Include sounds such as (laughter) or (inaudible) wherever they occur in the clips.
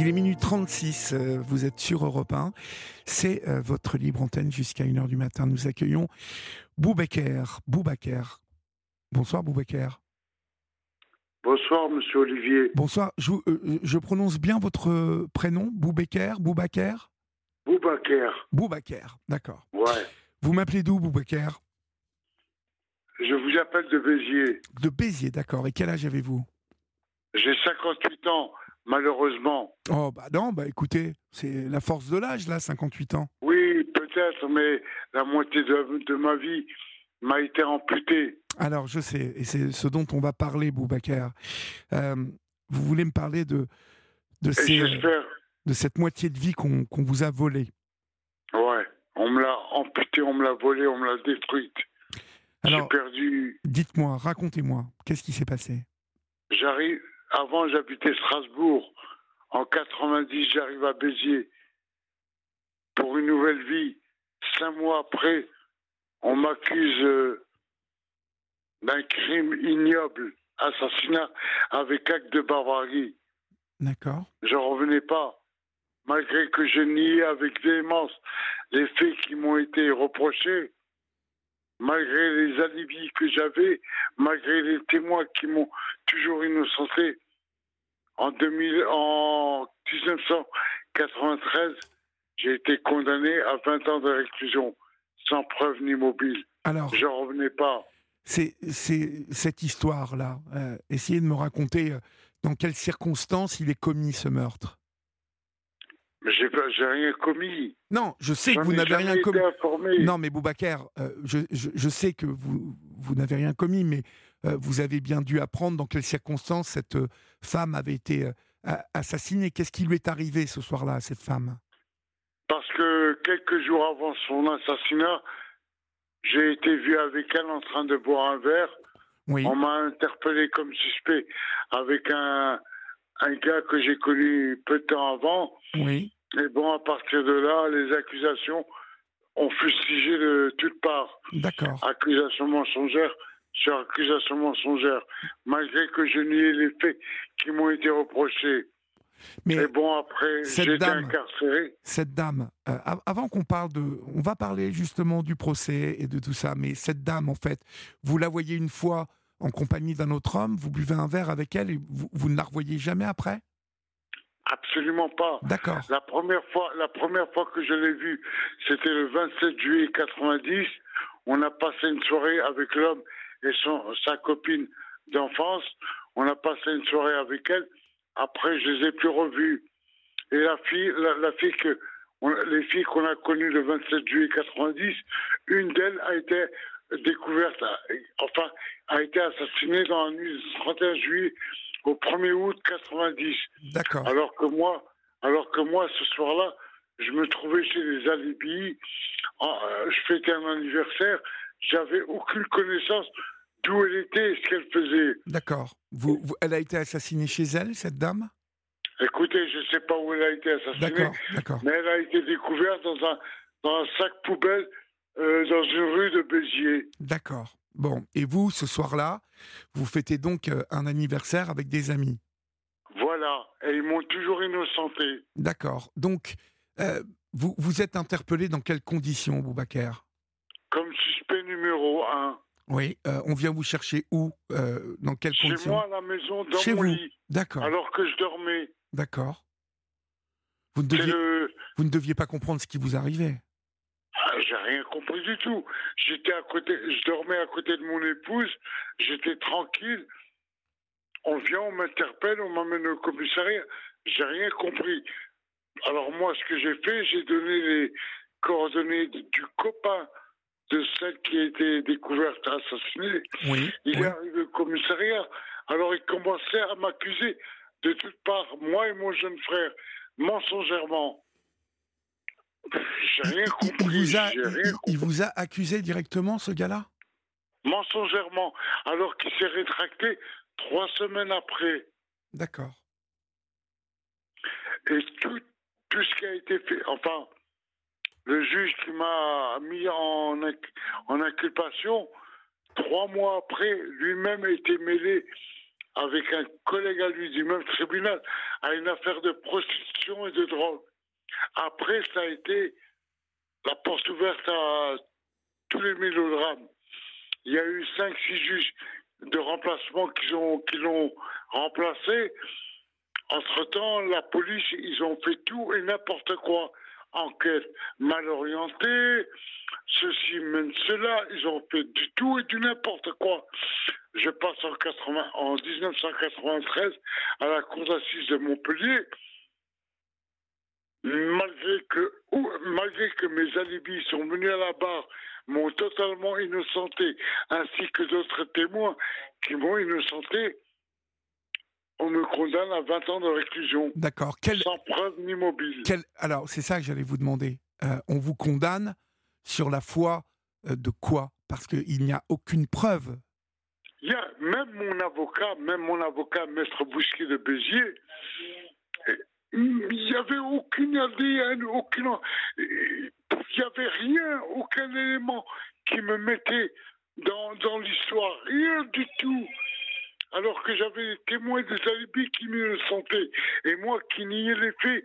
Il est minuit 36, euh, vous êtes sur Europe 1. C'est euh, votre libre antenne jusqu'à 1h du matin. Nous accueillons Boubaker. Boubaker. Bonsoir Boubaker. Bonsoir Monsieur Olivier. Bonsoir. Je, euh, je prononce bien votre prénom Boubaker Boubaker Boubaker. Boubaker, d'accord. Ouais. Vous m'appelez d'où Boubaker Je vous appelle de Béziers. De Béziers, d'accord. Et quel âge avez-vous? J'ai 58 ans, malheureusement. Oh bah non, bah écoutez, c'est la force de l'âge là, 58 ans. Oui, peut-être, mais la moitié de, de ma vie m'a été amputée. Alors je sais, et c'est ce dont on va parler, Boubaker. Euh, vous voulez me parler de de, Et ces, j'espère. de cette moitié de vie qu'on vous a volée. Ouais. On me l'a amputée, on me l'a volée, on me l'a détruite. Alors, perdu. dites-moi, racontez-moi, qu'est-ce qui s'est passé? J'arrive. Avant, j'habitais Strasbourg. En 90, j'arrive à Béziers pour une nouvelle vie. Cinq mois après, on m'accuse euh, d'un crime ignoble, assassinat avec acte de barbarie. D'accord Je revenais pas, malgré que je niais avec véhémence les faits qui m'ont été reprochés, malgré les alibis que j'avais, malgré les témoins qui m'ont toujours innocenté. En, 2000, en 1993, j'ai été condamné à 20 ans de réclusion, sans preuve ni mobile. Alors, Je revenais pas. c'est c'est cette histoire-là. euh, essayez de me raconter euh, dans quelles circonstances il est commis ce meurtre. Mais j'ai pas- j'ai rien commis. Non, je sais que vous n'avez rien commis. informé. Non, mais Boubacar, euh, je, je- je sais que vous, vous n'avez rien commis, mais euh, vous avez bien dû apprendre dans quelles circonstances cette euh, femme avait été assassinée. Qu'est-ce qui lui est arrivé ce soir-là à cette femme? Parce que quelques jours avant son assassinat, j'ai été vu avec elle en train de boire un verre. Oui, On m'a interpellé comme suspect avec un, un gars que j'ai connu peu de temps avant. oui, Et bon, à partir de là, les accusations ont fustigé de toutes parts. d'accord. Accusations mensongères sur accusations mensongères, malgré que je niais les faits qui m'ont été reprochés. Mais Et bon, après, cette j'ai été dame- incarcéré. cette dame, euh, av- avant qu'on parle de, on va parler justement du procès et de tout ça, mais cette dame, en fait, vous la voyez une fois en compagnie d'un autre homme, vous buvez un verre avec elle et vous, vous ne la revoyez jamais après? Absolument pas. D'accord. La première fois, la première fois que je l'ai vue, c'était le 27 juillet 90. On a passé une soirée avec l'homme et son, sa copine d'enfance. On a passé une soirée avec elle. Après, je les ai plus revues. Et la fille, la, la fille que, on- les filles qu'on a connues le 27 juillet 90, une d'elles a été découverte, enfin, a été assassinée dans la nuit du 31 juillet au 1er août 90. D'accord. Alors que moi, alors que moi, ce soir-là, je me trouvais chez les alibis, en- euh, je fêtais un anniversaire, j'avais aucune connaissance d'où elle était et ce qu'elle faisait. D'accord. Vous, vous- elle a été assassinée chez elle, cette dame? Écoutez, je ne sais pas où elle a été assassinée, D'accord, d'accord. mais elle a été découverte dans un, dans un sac poubelle euh, dans une rue de Béziers. D'accord. Bon, et vous, ce soir-là, vous fêtez donc euh, un anniversaire avec des amis. Voilà, et ils m'ont toujours innocenté. D'accord. Donc, euh, vous, vous êtes interpellé dans quelles conditions, Boubacar? Comme suspect numéro un. Oui. euh, on vient vous chercher où euh, Dans quelles Chez conditions? moi, à la maison, dans Chez mon vous. lit, D'accord. alors que je dormais. D'accord. Vous ne C'est deviez, le, vous ne deviez pas comprendre ce qui vous arrivait. J'ai rien compris du tout. J'étais à côté, je dormais à côté de mon épouse, j'étais tranquille. On vient, on m'interpelle, on m'amène au commissariat. J'ai rien compris. Alors moi, ce que j'ai fait, j'ai donné les coordonnées du copain de celle qui a été découverte assassinée. Oui. Il oui. est arrivé au commissariat. Alors il commençait à m'accuser de toutes parts, moi et mon jeune frère, mensongèrement. J'ai Il, rien il compris. vous a, j'ai il- rien il- compris. il vous a accusé directement, ce gars-là? Mensongèrement. Alors qu'il s'est rétracté trois semaines après. D'accord. Et tout, tout ce qui a été fait, enfin, le juge qui m'a mis en inculpation, trois mois après, lui-même a été mêlé avec un collègue à lui du même tribunal à une affaire de prostitution et de drogue. Après, ça a été la porte ouverte à tous les mélodrames. Il y a eu 5-6 juges de remplacement qui l'ont remplacé. Entre-temps, la police, ils ont fait tout et n'importe quoi. Enquête mal orientée, ceci mène cela, ils ont fait du tout et du n'importe quoi. Je passe en, 80, en 1993 à la cour d'assises de Montpellier. Malgré que, malgré que mes alibis sont venus à la barre, m'ont totalement innocenté, ainsi que d'autres témoins qui m'ont innocenté, on me condamne à 20 ans de réclusion. D'accord. Sans preuve ni mobile. Alors, c'est ça que j'allais vous demander. Euh, on vous condamne sur la foi euh, de quoi? Parce qu'il n'y a aucune preuve. Il y a même mon avocat, même mon avocat, Maître Bousquet de Béziers, il n'y avait aucune ADN, aucune. Il n'y avait rien, aucun élément qui me mettait dans, dans l'histoire. Rien du tout alors que j'avais témoin des alibis qui me sentaient, et moi qui niais les faits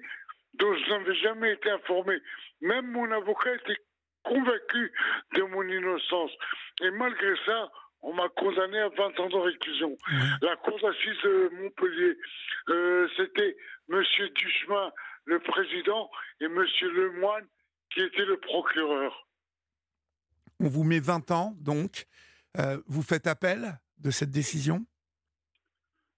dont je n'avais jamais été informé. Même mon avocat était convaincu de mon innocence. Et malgré ça, on m'a condamné à 20 ans de réclusion. La cour d'assises de Montpellier, euh, c'était M. Duchemin, le président, et M. Lemoine, qui était le procureur. On vous met 20 ans, donc. Euh, vous faites appel de cette décision?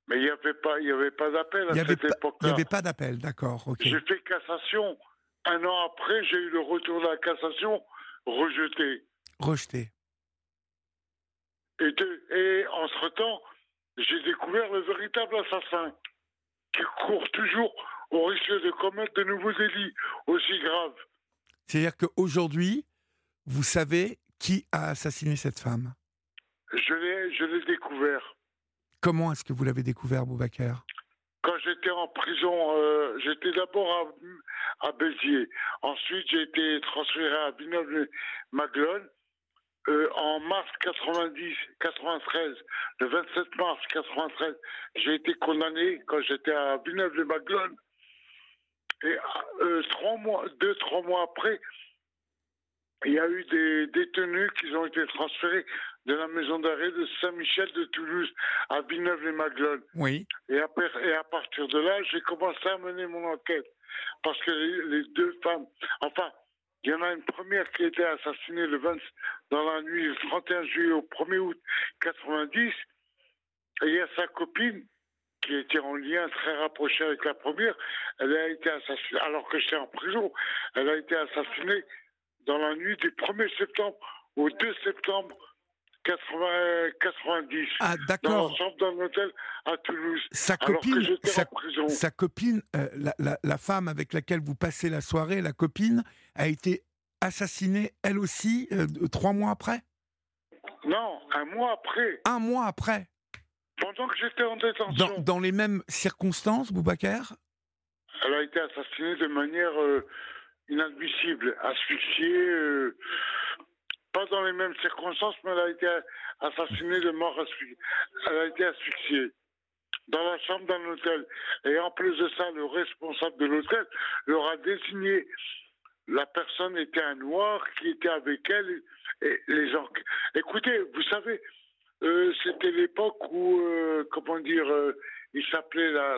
Mais il n'y avait pas, il y avait pas d'appel à cette époque-là. Il n'y avait pas d'appel, d'accord. J'ai fait cassation. Un an après, j'ai eu le retour de la cassation rejeté. Rejeté. Et, et entre-temps, j'ai découvert le véritable assassin qui court toujours au risque de commettre de nouveaux délits aussi graves. C'est-à-dire qu'aujourd'hui, vous savez qui a assassiné cette femme? Je l'ai découvert. Comment est-ce que vous l'avez découvert, Boubacar? Quand j'étais en prison, euh, j'étais d'abord à, Béziers. Ensuite, j'ai été transféré à Villeneuve-Maglone. Euh, en mars 90, 93, le 27 mars 93, j'ai été condamné quand j'étais à Villeneuve-les-Maglone. Et euh, trois mois, deux, trois mois après, il y a eu des détenus qui ont été transférés de la maison d'arrêt de Saint-Michel de Toulouse à Villeneuve-les-Maglones. Oui. Et à, et à partir de là, j'ai commencé à mener mon enquête. Parce que les, deux femmes, enfin, il y en a une première qui a été assassinée le 20, dans la nuit du 31 juillet au 1er août 90. Et il y a sa copine qui était en lien très rapproché avec la première. Elle a été assassinée, alors que j'étais en prison, elle a été assassinée dans la nuit du 1er septembre au 2 septembre 90. Ah, d'accord. Dans d'un hôtel à Toulouse. Sa copine, sa, copine euh, la, la, femme avec laquelle vous passez la soirée, la copine, a été assassinée elle aussi euh, trois mois après? Non, un mois après. Un mois après Pendant que j'étais en détention. Dans, dans, les mêmes circonstances, Boubacar? Elle a été assassinée de manière euh, inadmissible, asphyxiée pas dans les mêmes circonstances, mais elle a été assassinée de mort asphyxiée. Elle a été asphyxiée dans la chambre d'un hôtel. Et en plus de ça, le responsable de l'hôtel leur a désigné la personne était un noir qui était avec elle et les gens. Écoutez, vous savez, euh, c'était l'époque où, euh, comment dire, euh, il s'appelait la.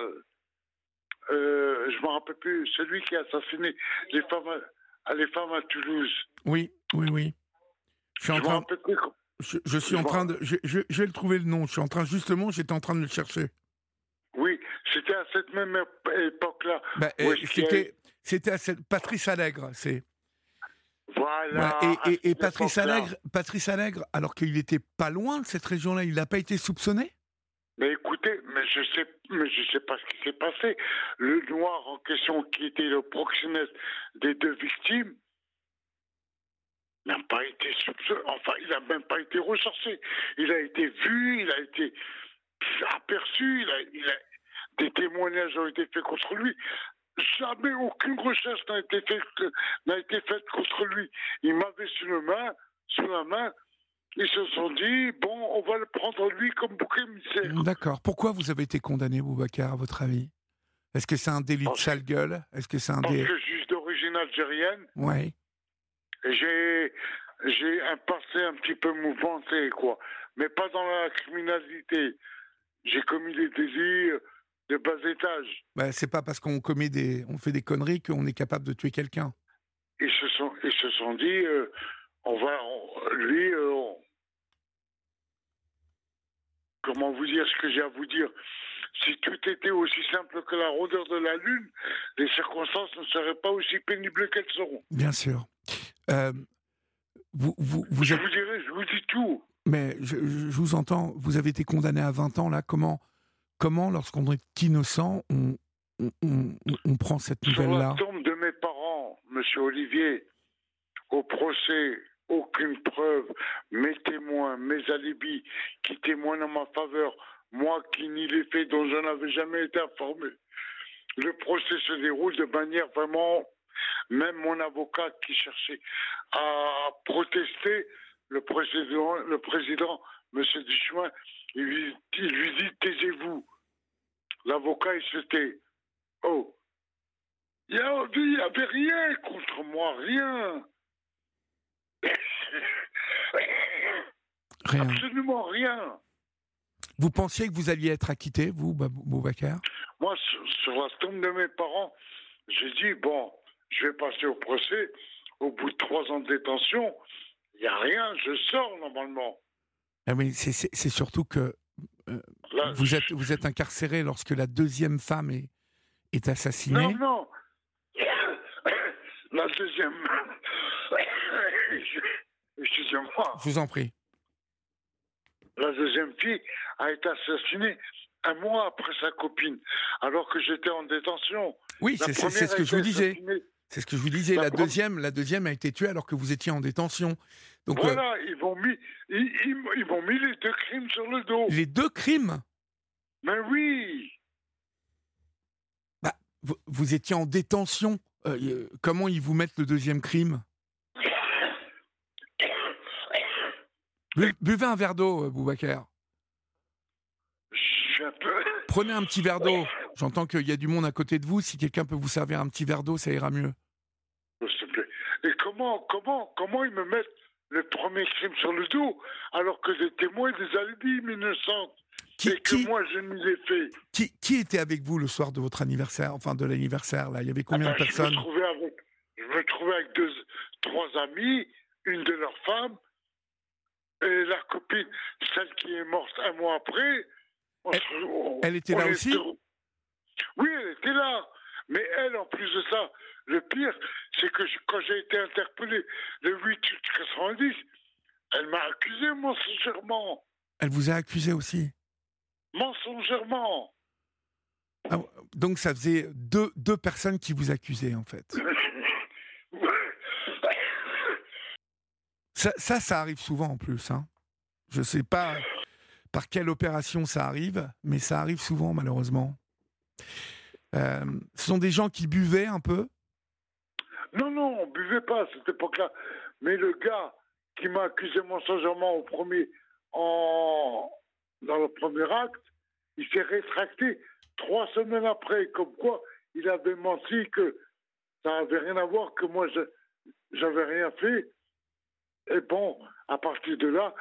je ne me rappelle plus, celui qui a assassiné les femmes les femmes à Toulouse. Oui, oui, oui. Je suis en train. Je, suis en train de. Je, vais le trouver le nom. Je suis en train justement. J'étais en train de le chercher. C'était à cette même époque-là. Bah, c'était, c'était à cette Patrice Allègre, c'est. Voilà. Et, Patrice Allègre, Patrice Allègre, alors qu'il n'était pas loin de cette région-là, il n'a pas été soupçonné? Mais écoutez, mais je sais, mais je sais pas ce qui s'est passé. Le noir en question, qui était le proxénète des deux victimes, n'a pas été enfin, il n'a même pas été ressorti. Il a été vu, il a été aperçu, il a, des témoignages ont été faits contre lui. Jamais aucune recherche n'a été faite, n'a été faite contre lui. Il m'avait sous la main, sous la main, Ils se sont dit, bon, on va le prendre lui comme bouc émissaire. D'accord. Pourquoi vous avez été condamné, Boubacar, à votre avis? Est-ce que c'est un délit de Parce- sale gueule? Est-ce que c'est un Parce dé... que je suis d'origine algérienne et j'ai, j'ai un passé un petit peu mouvementé, quoi. Mais pas dans la criminalité. J'ai commis des délits de bas étage. Bah, c'est pas parce qu'on commet des, on fait des conneries qu'on est capable de tuer quelqu'un. Ils se sont, ils se sont dit, euh, on va, on- lui, euh, on- comment vous dire ce que j'ai à vous dire? Si tout était aussi simple que la rondeur de la lune, les circonstances ne seraient pas aussi pénibles qu'elles seront. Bien sûr. Euh, vous, vous, vous Je êtes- vous dirai, je vous dis tout. mais je, je- je vous entends. Vous avez été condamné à 20 ans là. Comment, comment, lorsqu'on est innocent, on, on, on- on prend cette Sur nouvelle la tombe de mes parents, Monsieur Olivier, au procès, aucune preuve, mes témoins, mes alibis qui témoignent en ma faveur, moi qui nie les faits dont je n'avais jamais été informé. Le procès se déroule de manière vraiment, même mon avocat qui cherchait à protester, le président, le président Monsieur Duchemin, il lui, il lui dit taisez-vous. L'avocat, il se tait. Oh, il n'y avait rien contre moi, rien. (laughs) Rien. Absolument rien. Vous pensiez que vous alliez être acquitté, vous, Babou- Boubacar? Moi, sur, sur la tombe de mes parents, j'ai dit, bon, je vais passer au procès. Au bout de trois ans de détention, il n'y a rien, je sors normalement. Ah oui, c'est- surtout que Là, vous êtes, vous êtes incarcéré lorsque la deuxième femme est, est assassinée. Non, non. (coughs) La deuxième. (coughs) Excusez-moi. Je vous en prie. La deuxième fille a été assassinée un mois après sa copine, alors que j'étais en détention. Oui, c'est ce que je vous disais. C'est ce que je vous disais. La La deuxième, la deuxième a été tuée alors que vous étiez en détention. Donc euh, Voilà, ils mis, ils, ils- ils m'ont mis les deux crimes sur le dos. les deux crimes? Mais oui, Vous, vous étiez en détention. Euh, euh, comment ils vous mettent le deuxième crime? Bu- Buvez un verre d'eau, euh, Boubacar. je suis un peu. Prenez un petit verre d'eau. J'entends qu'il y a du monde à côté de vous. Si quelqu'un peut vous servir un petit verre d'eau, ça ira mieux. S'il te plaît. Et comment, comment, comment ils me mettent le premier crime sur le dos, alors que des témoins des alibis innocents, Qui, et que qui, moi je ne l'ai fait. qui, qui était avec vous le soir de votre anniversaire, enfin de l'anniversaire là? Il y avait combien de Ah ben, personnes je me, trouvais avec, je me trouvais avec deux, trois amis, une de leurs femmes, et la copine, celle qui est morte un mois après. Elle- se- on- elle était là aussi? Oui, elle était là. Mais elle, en plus de ça, le pire, c'est que je- quand j'ai été interpellé le 8 août 90, elle m'a accusé mensongèrement. Elle vous a accusé aussi? Mensongèrement. Ah, donc ça faisait deux, deux personnes qui vous accusaient en fait. (laughs) Ça, ça, ça arrive souvent en plus. Hein. Je sais pas par quelle opération ça arrive, mais ça arrive souvent malheureusement. Euh, ce sont des gens qui buvaient un peu? Non, non, on buvait pas à cette époque-là. Mais le gars qui m'a accusé mensongèrement au premier, en, dans le premier acte, il s'est rétracté trois semaines après, comme quoi il avait menti que ça n'avait rien à voir, que moi j'avais rien fait. Et bon, à partir de là,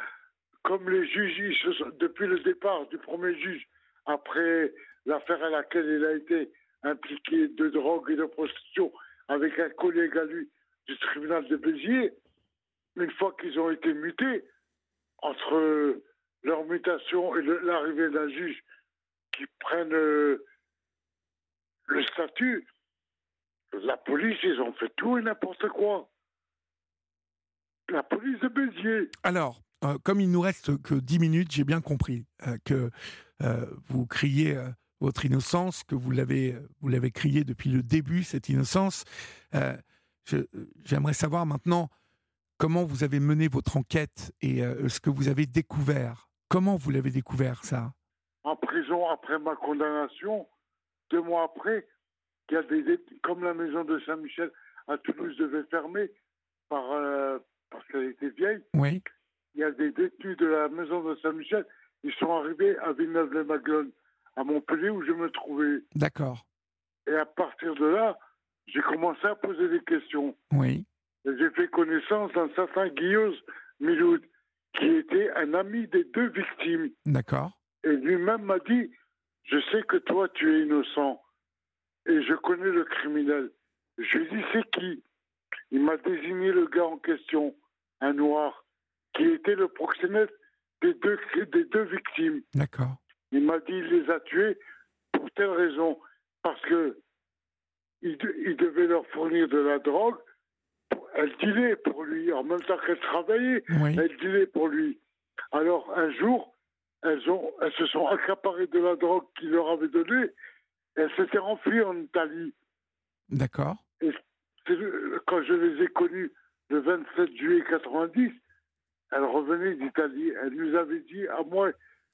comme les juges, depuis le départ du premier juge, après l'affaire à laquelle il a été impliqué de drogue et de prostitution, avec un collègue à lui du tribunal de Béziers, une fois qu'ils ont été mutés, entre leur mutation et l'arrivée d'un juge qui prenne euh, le statut, la police, ils ont fait tout et n'importe quoi. La police de Béziers. Alors, euh, comme il nous reste que 10 minutes, j'ai bien compris euh, que vous criez votre innocence, que vous l'avez vous l'avez crié depuis le début cette innocence. Euh, J'aimerais savoir maintenant comment vous avez mené votre enquête et euh, ce que vous avez découvert. Comment vous l'avez découvert ça? En prison après ma condamnation. Deux mois après, il y a des, comme la maison de Saint-Michel à Toulouse devait fermer par, euh, parce qu'elle était vieille, Oui. il y a des détenus de la maison de Saint-Michel, ils sont arrivés à Villeneuve-les-Maguelones, à Montpellier, où je me trouvais. D'accord. Et à partir de là, j'ai commencé à poser des questions. Oui. Et j'ai fait connaissance d'un certain Guillaume Miloud, qui était un ami des deux victimes. D'accord. Et lui-même m'a dit, je sais que toi, tu es innocent. Et je connais le criminel. Je lui ai dit, c'est qui? Il m'a désigné le gars en question, un noir, qui était le proxénète des deux, des deux victimes. D'accord. Il m'a dit, il les a tués pour telle raison. Parce que il, de- il devait leur fournir de la drogue. Elle dealait pour lui, en même temps qu'elle travaillait. Oui. Elle dealait pour lui. Alors, un jour, elles, ont, elles se sont accaparées de la drogue qu'il leur avait donnée. Elles s'étaient enfuies en Italie. D'accord. Quand je les ai connues le 27 juillet 90, elles revenaient d'Italie. Elles nous avaient dit, à moi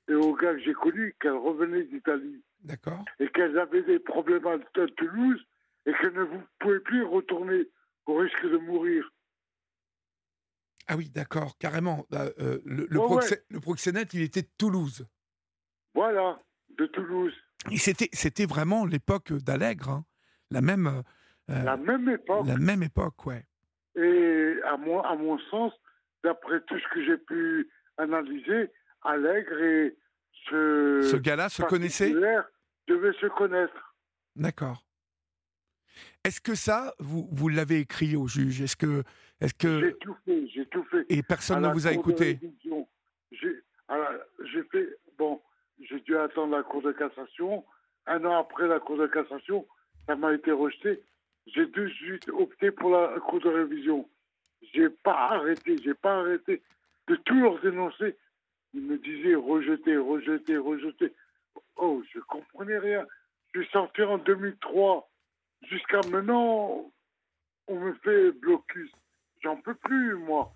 et aux gars que j'ai connus, qu'elles revenaient d'Italie D'accord. et qu'elles avaient des problèmes à Toulouse et qu'elles ne vous- pouvaient plus retourner au risque de mourir. Ah oui, d'accord, carrément. Euh, euh, le, le proxé- le proxénète, il était de Toulouse. Voilà, de Toulouse. C'était, vraiment l'époque d'Allègre, hein. la même, euh, La même époque. la même époque, ouais. Et à mon, à mon sens, d'après tout ce que j'ai pu analyser, Allègre et ce, Ce gars-là se connaissait devaient se connaître. D'accord. Est-ce que ça, vous, vous l'avez écrit au juge? Est-ce que, J'ai que tout fait, j'ai tout fait. et personne ne vous a écouté? J'ai j'ai fait, bon, j'ai dû attendre la Cour de cassation. Un an après la Cour de cassation, ça m'a été rejeté. J'ai tout de suite opté pour la Cour de révision. J'ai pas arrêté, j'ai pas arrêté de tout leur dénoncer. Ils me disaient rejeter, rejeter, rejeter. Oh, je comprenais rien. Je suis sorti en 2003. Jusqu'à maintenant, on me fait blocus. J'en peux plus, moi.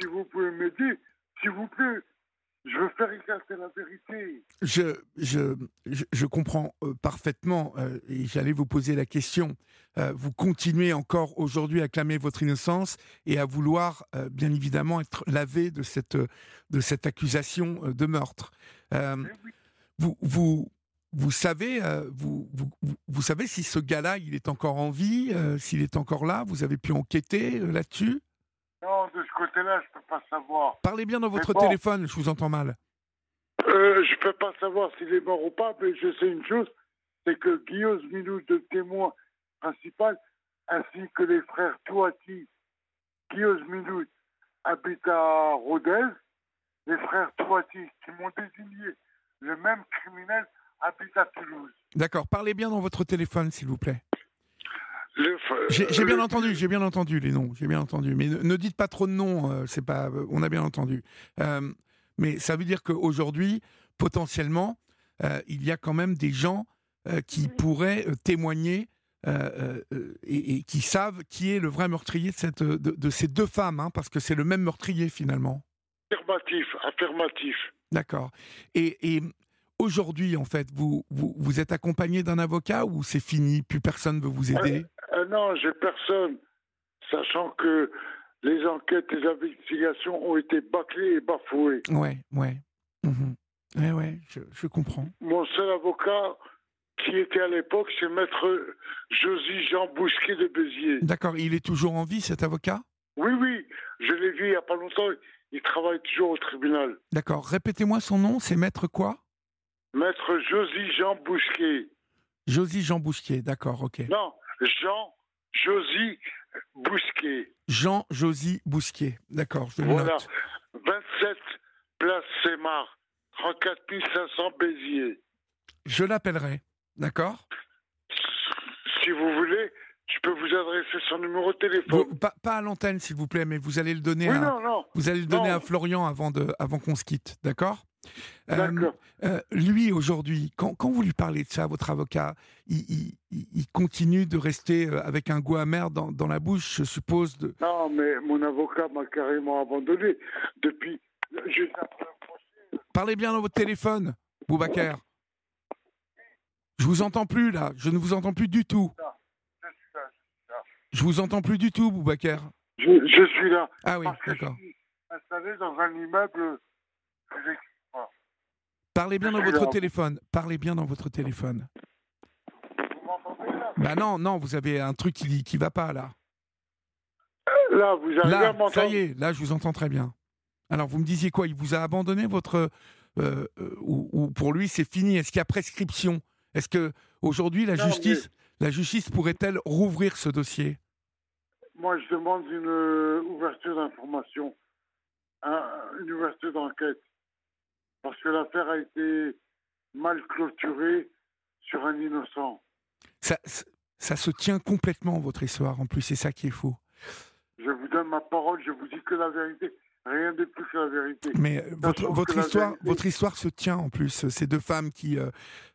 Si vous pouvez m'aider, s'il vous plaît, je veux faire éclater la vérité. je, je, je, je comprends euh, parfaitement, euh, et j'allais vous poser la question. Euh, vous continuez encore aujourd'hui à clamer votre innocence et à vouloir, euh, bien évidemment, être lavé de cette, de cette accusation de meurtre. Eh oui. vous, vous, vous savez, vous, vous, vous- savez si ce gars-là, il est encore en vie, s'il est encore là. Vous avez pu enquêter là-dessus? Non, de ce côté-là, je peux pas savoir. Parlez bien dans votre bon. téléphone. Je vous entends mal. Euh, je peux pas savoir s'il est mort ou pas, mais je sais une chose, c'est que Guillaume Minou, le témoin principal, ainsi que les frères Touati, Guillaume Minou habite à Rodez, les frères Touati qui m'ont désigné le même criminel habite à Toulouse. D'accord. Parlez bien dans votre téléphone, s'il vous plaît. J'ai j'ai bien entendu, j'ai bien entendu les noms, j'ai bien entendu. Mais ne, ne dites pas trop de noms, euh, c'est pas, euh, on a bien entendu. Euh, mais ça veut dire qu'aujourd'hui, potentiellement, euh, il y a quand même des gens euh, qui pourraient euh, témoigner euh, euh, et, et qui savent qui est le vrai meurtrier de, cette, de, de ces deux femmes, hein, parce que c'est le même meurtrier finalement. Affirmatif, affirmatif. D'accord. Et, et aujourd'hui, en fait, vous, vous, vous êtes accompagné d'un avocat ou c'est fini, plus personne veut vous aider? Euh, non, j'ai personne, sachant que les enquêtes, les investigations ont été bâclées et bafouées. Ouais, ouais. Mhm. Ouais, ouais, je, je comprends. Mon seul avocat qui était à l'époque, c'est maître Josy Jean Bousquet de Béziers. D'accord, il est toujours en vie, cet avocat? Oui, oui, je l'ai vu il n'y a pas longtemps, il travaille toujours au tribunal. D'accord, répétez-moi son nom, c'est maître quoi? Maître Josy Jean Bousquet. Josie Jean Bousquier, d'accord, ok. Non, Jean Josy Bousquet. Jean Josie Bousquier, d'accord, je le Voilà. note. 27 place Sémar, 34 500 Béziers. Je l'appellerai, d'accord? Si vous voulez, je peux vous adresser son numéro de téléphone. Vous- pas, pas à l'antenne, s'il vous plaît, mais vous allez le donner, oui, à, non, non. vous allez le donner non. à Florian avant, de, avant qu'on se quitte, d'accord? Euh, euh, lui, aujourd'hui, quand, quand vous lui parlez de ça, votre avocat, il, il- il- il continue de rester euh, avec un goût amer dans, dans la bouche, je suppose. De... Non, mais mon avocat m'a carrément abandonné depuis. Je Parlez bien dans votre téléphone, Boubacar. Je vous entends plus, là. Je ne vous entends plus du tout. Je vous entends plus du tout, Boubacar. Je, je suis là. Ah oui, je d'accord. suis installé installé dans un immeuble. Parlez bien dans votre téléphone. Parlez bien dans votre téléphone. Vous Bah non, non, vous avez un truc qui qui va pas là. Là, vous arrivez à Là, m'entendre ça y est, là je vous entends très bien. Alors vous me disiez quoi? Il vous a abandonné votre euh, euh, ou, ou pour lui c'est fini Est-ce qu'il y a prescription? Est-ce que aujourd'hui la Non, justice la justice pourrait-elle rouvrir ce dossier? Moi, je demande une euh, ouverture d'information, un- une ouverture d'enquête. Parce que l'affaire a été mal clôturée sur un innocent. ça, ça- se tient complètement votre histoire en plus, c'est ça qui est faux. Je vous donne ma parole, je vous dis que la vérité, rien de plus que la vérité. Mais euh, votre, histoire, vérité- votre histoire se tient en plus. Ces deux femmes qui euh,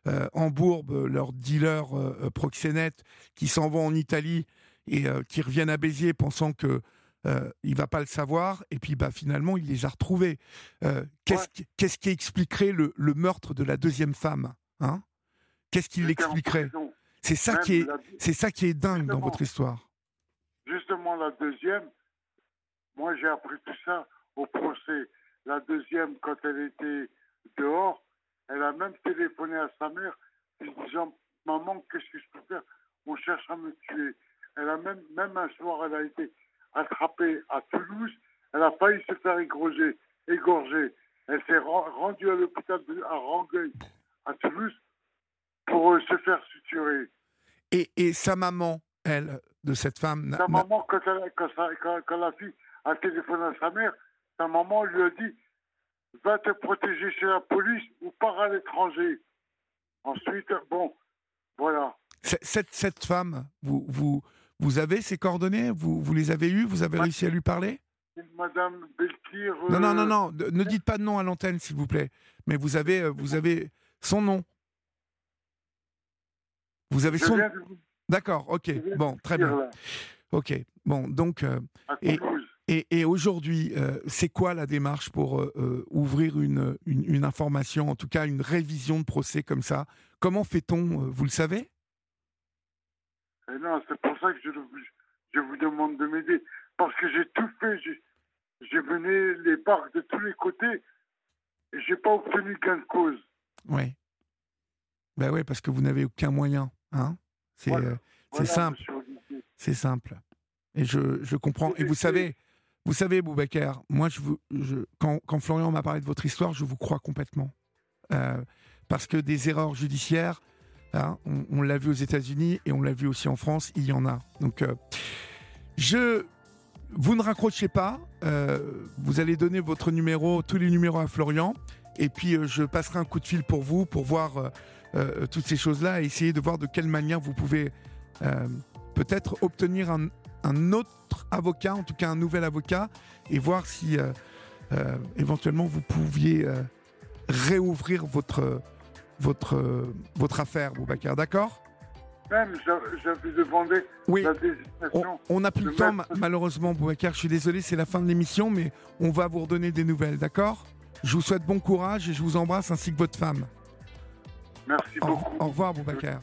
euh, embourbent leurs dealers euh, proxénètes, qui s'en vont en Italie et qui reviennent à Béziers pensant que euh, il va pas le savoir, et puis bah finalement il les a retrouvés. Euh, qu'est-ce, qui, qu'est-ce qui expliquerait le, le meurtre de la deuxième femme hein? Qu'est-ce qui en l'expliquerait. C'est ça qui est, la- c'est ça qui est dingue dans votre histoire. Justement, la deuxième, moi j'ai appris tout ça au procès. La deuxième, quand elle était dehors, elle a même téléphoné à sa mère, lui disant Maman, qu'est-ce que je peux faire On cherche à me tuer. Elle a même, même un soir, elle a été attrapée à Toulouse. Elle a failli se faire égorger. égorger. Elle s'est ren- rendue à l'hôpital de- à Rangueil, à Toulouse, pour euh, se faire suturer. Et, et sa maman, elle, de cette femme, Sa maman, quand, elle- quand, sa- quand- quand la fille a téléphoné à sa mère, sa maman lui a dit Va te protéger chez la police ou pars à l'étranger. Ensuite, bon, voilà. Cette, cette femme, vous, vous, vous avez ses coordonnées? Vous, vous les avez eues? Vous avez réussi à lui parler? Madame Belkir. Non, non, euh, non, non. de- Ne dites pas de nom à l'antenne, s'il vous plaît. Mais vous avez, euh, vous avez son nom. Vous avez son. D'accord. Ok. Bon, très bien. là, Ok. Bon, donc, euh, Et- Toulouse. et, et aujourd'hui, euh, c'est quoi la démarche pour euh, euh, ouvrir une, une, une information, en tout cas une révision de procès comme ça? Comment fait-on euh, Vous le savez? Et non, c'est pour ça que je, je vous demande de m'aider. Parce que j'ai tout fait. J'ai- mené les parcs de tous les côtés et j'ai pas obtenu gain de cause. Oui. Ben oui, parce que vous n'avez aucun moyen. Hein c'est Voilà. euh, Voilà, simple. C'est simple. Et je, je comprends. Et vous savez, vous savez, Boubacar, moi, je vous, je, quand, quand Florian m'a parlé de votre histoire, je vous crois complètement. Euh, parce que des erreurs judiciaires, hein, on, l'a vu aux États-Unis et on l'a vu aussi en France, il y en a. Donc, euh, je, vous ne raccrochez pas. euh, vous allez donner votre numéro, tous les numéros à Florian. Et puis, euh, je passerai un coup de fil pour vous, pour voir toutes ces choses-là et essayer de voir de quelle manière vous pouvez peut-être obtenir un, un autre avocat, en tout cas un nouvel avocat, et voir si éventuellement vous pouviez réouvrir votre, votre, euh, votre affaire, Boubacar, d'accord? Même, demandé Oui. la On désignation. on n'a plus de le temps, mettre- malheureusement, Boubacar. Je suis désolé, c'est la fin de l'émission, mais on va vous redonner des nouvelles, d'accord? Je vous souhaite bon courage et je vous embrasse ainsi que votre femme. Merci Au, beaucoup. au revoir, Boubacar.